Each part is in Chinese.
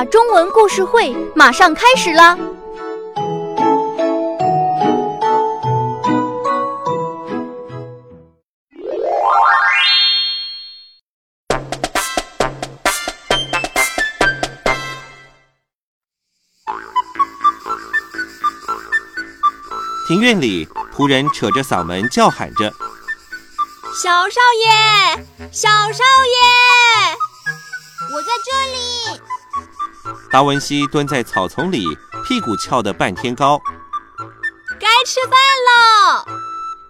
娜中文故事会马上开始啦！庭院里，仆人扯着嗓门叫喊着：“小少爷，小少爷，我在这里。”达文西蹲在草丛里，屁股翘得半天高。该吃饭了。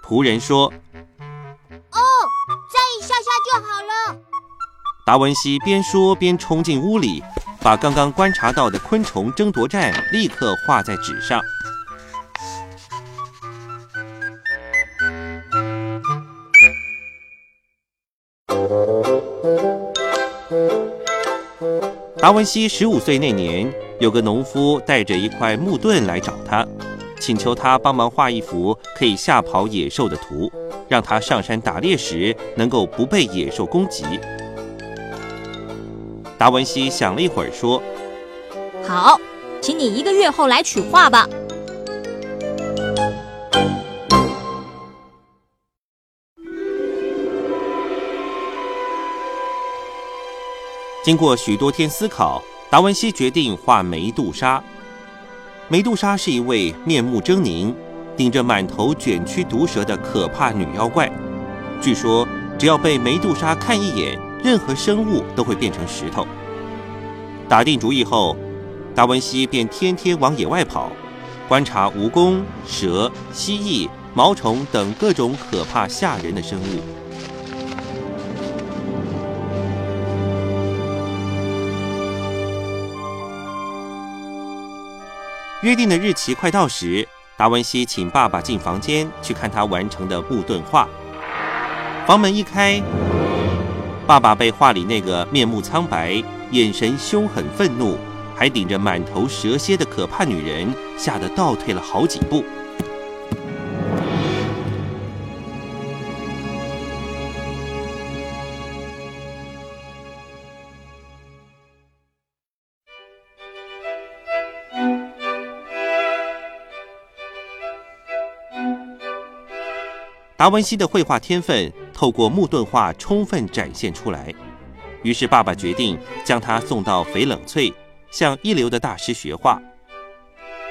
仆人说：“哦，再一下下就好了。”达文西边说边冲进屋里，把刚刚观察到的昆虫争夺战立刻画在纸上。达文西十五岁那年，有个农夫带着一块木盾来找他，请求他帮忙画一幅可以吓跑野兽的图，让他上山打猎时能够不被野兽攻击。达文西想了一会儿，说：“好，请你一个月后来取画吧。”经过许多天思考，达文西决定画梅杜莎。梅杜莎是一位面目狰狞、顶着满头卷曲毒蛇的可怕女妖怪。据说，只要被梅杜莎看一眼，任何生物都会变成石头。打定主意后，达文西便天天往野外跑，观察蜈蚣、蛇、蜥蜴、毛虫等各种可怕吓人的生物。约定的日期快到时，达文西请爸爸进房间去看他完成的木盾画。房门一开，爸爸被画里那个面目苍白、眼神凶狠愤怒、还顶着满头蛇蝎的可怕女人吓得倒退了好几步。达文西的绘画天分透过木盾画充分展现出来，于是爸爸决定将他送到翡冷翠，向一流的大师学画。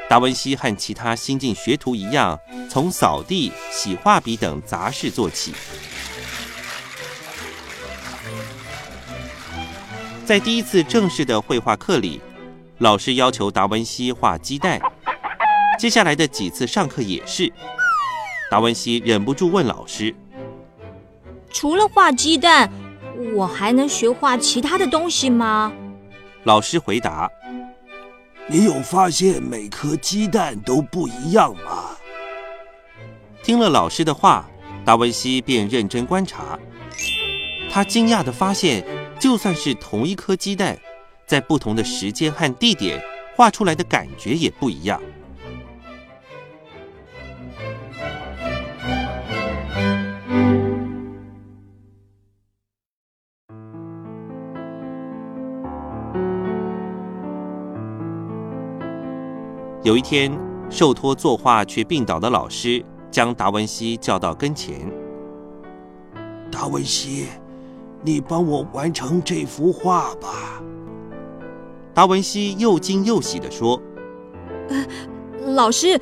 达文西和其他新晋学徒一样，从扫地、洗画笔等杂事做起。在第一次正式的绘画课里，老师要求达文西画鸡蛋，接下来的几次上课也是。达文西忍不住问老师：“除了画鸡蛋，我还能学画其他的东西吗？”老师回答：“你有发现每颗鸡蛋都不一样吗？”听了老师的话，达文西便认真观察。他惊讶地发现，就算是同一颗鸡蛋，在不同的时间和地点画出来的感觉也不一样。有一天，受托作画却病倒的老师将达文西叫到跟前。达文西，你帮我完成这幅画吧。达文西又惊又喜地说：“呃，老师，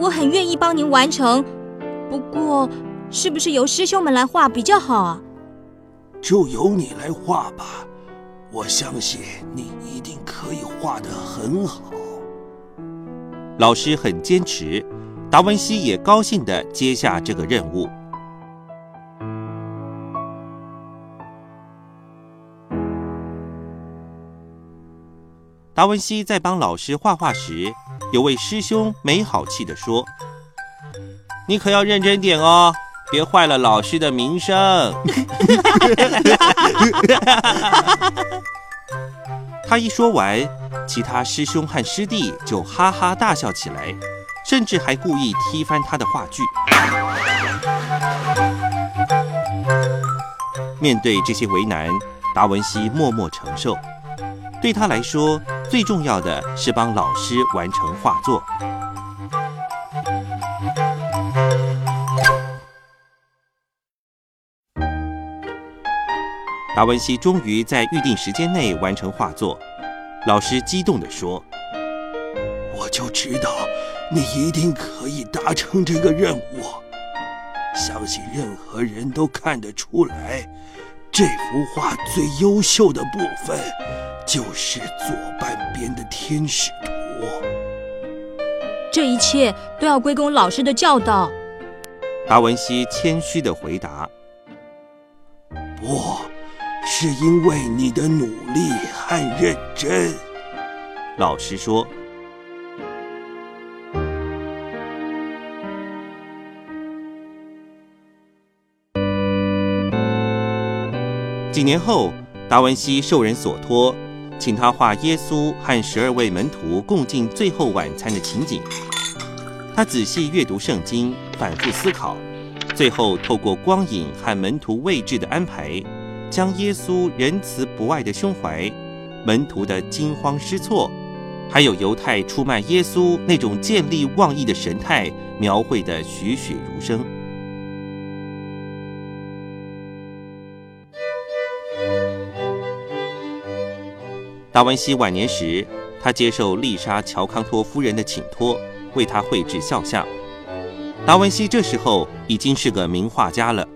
我很愿意帮您完成，不过，是不是由师兄们来画比较好啊？”就由你来画吧，我相信你一定可以画得很好。老师很坚持，达文西也高兴地接下这个任务。达文西在帮老师画画时，有位师兄没好气地说：“你可要认真点哦，别坏了老师的名声。”他一说完，其他师兄和师弟就哈哈大笑起来，甚至还故意踢翻他的话剧。面对这些为难，达文西默默承受。对他来说，最重要的是帮老师完成画作。达文西终于在预定时间内完成画作，老师激动地说：“我就知道你一定可以达成这个任务。相信任何人都看得出来，这幅画最优秀的部分就是左半边的天使图。这一切都要归功老师的教导。”达文西谦虚地回答：“不。”是因为你的努力和认真，老师说。几年后，达文西受人所托，请他画耶稣和十二位门徒共进最后晚餐的情景。他仔细阅读圣经，反复思考，最后透过光影和门徒位置的安排。将耶稣仁慈不爱的胸怀、门徒的惊慌失措，还有犹太出卖耶稣那种见利忘义的神态，描绘得栩栩如生。达文西晚年时，他接受丽莎·乔康托夫人的请托，为他绘制肖像。达文西这时候已经是个名画家了。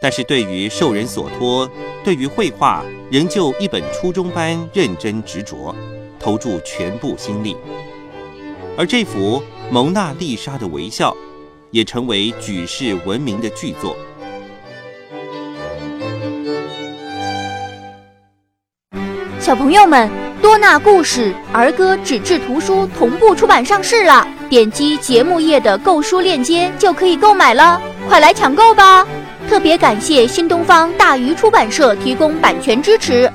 但是对于受人所托，对于绘画仍旧一本初中般认真执着，投注全部心力。而这幅《蒙娜丽莎的微笑》也成为举世闻名的巨作。小朋友们，多纳故事儿歌纸质图书同步出版上市了，点击节目页的购书链接就可以购买了，快来抢购吧！特别感谢新东方大鱼出版社提供版权支持。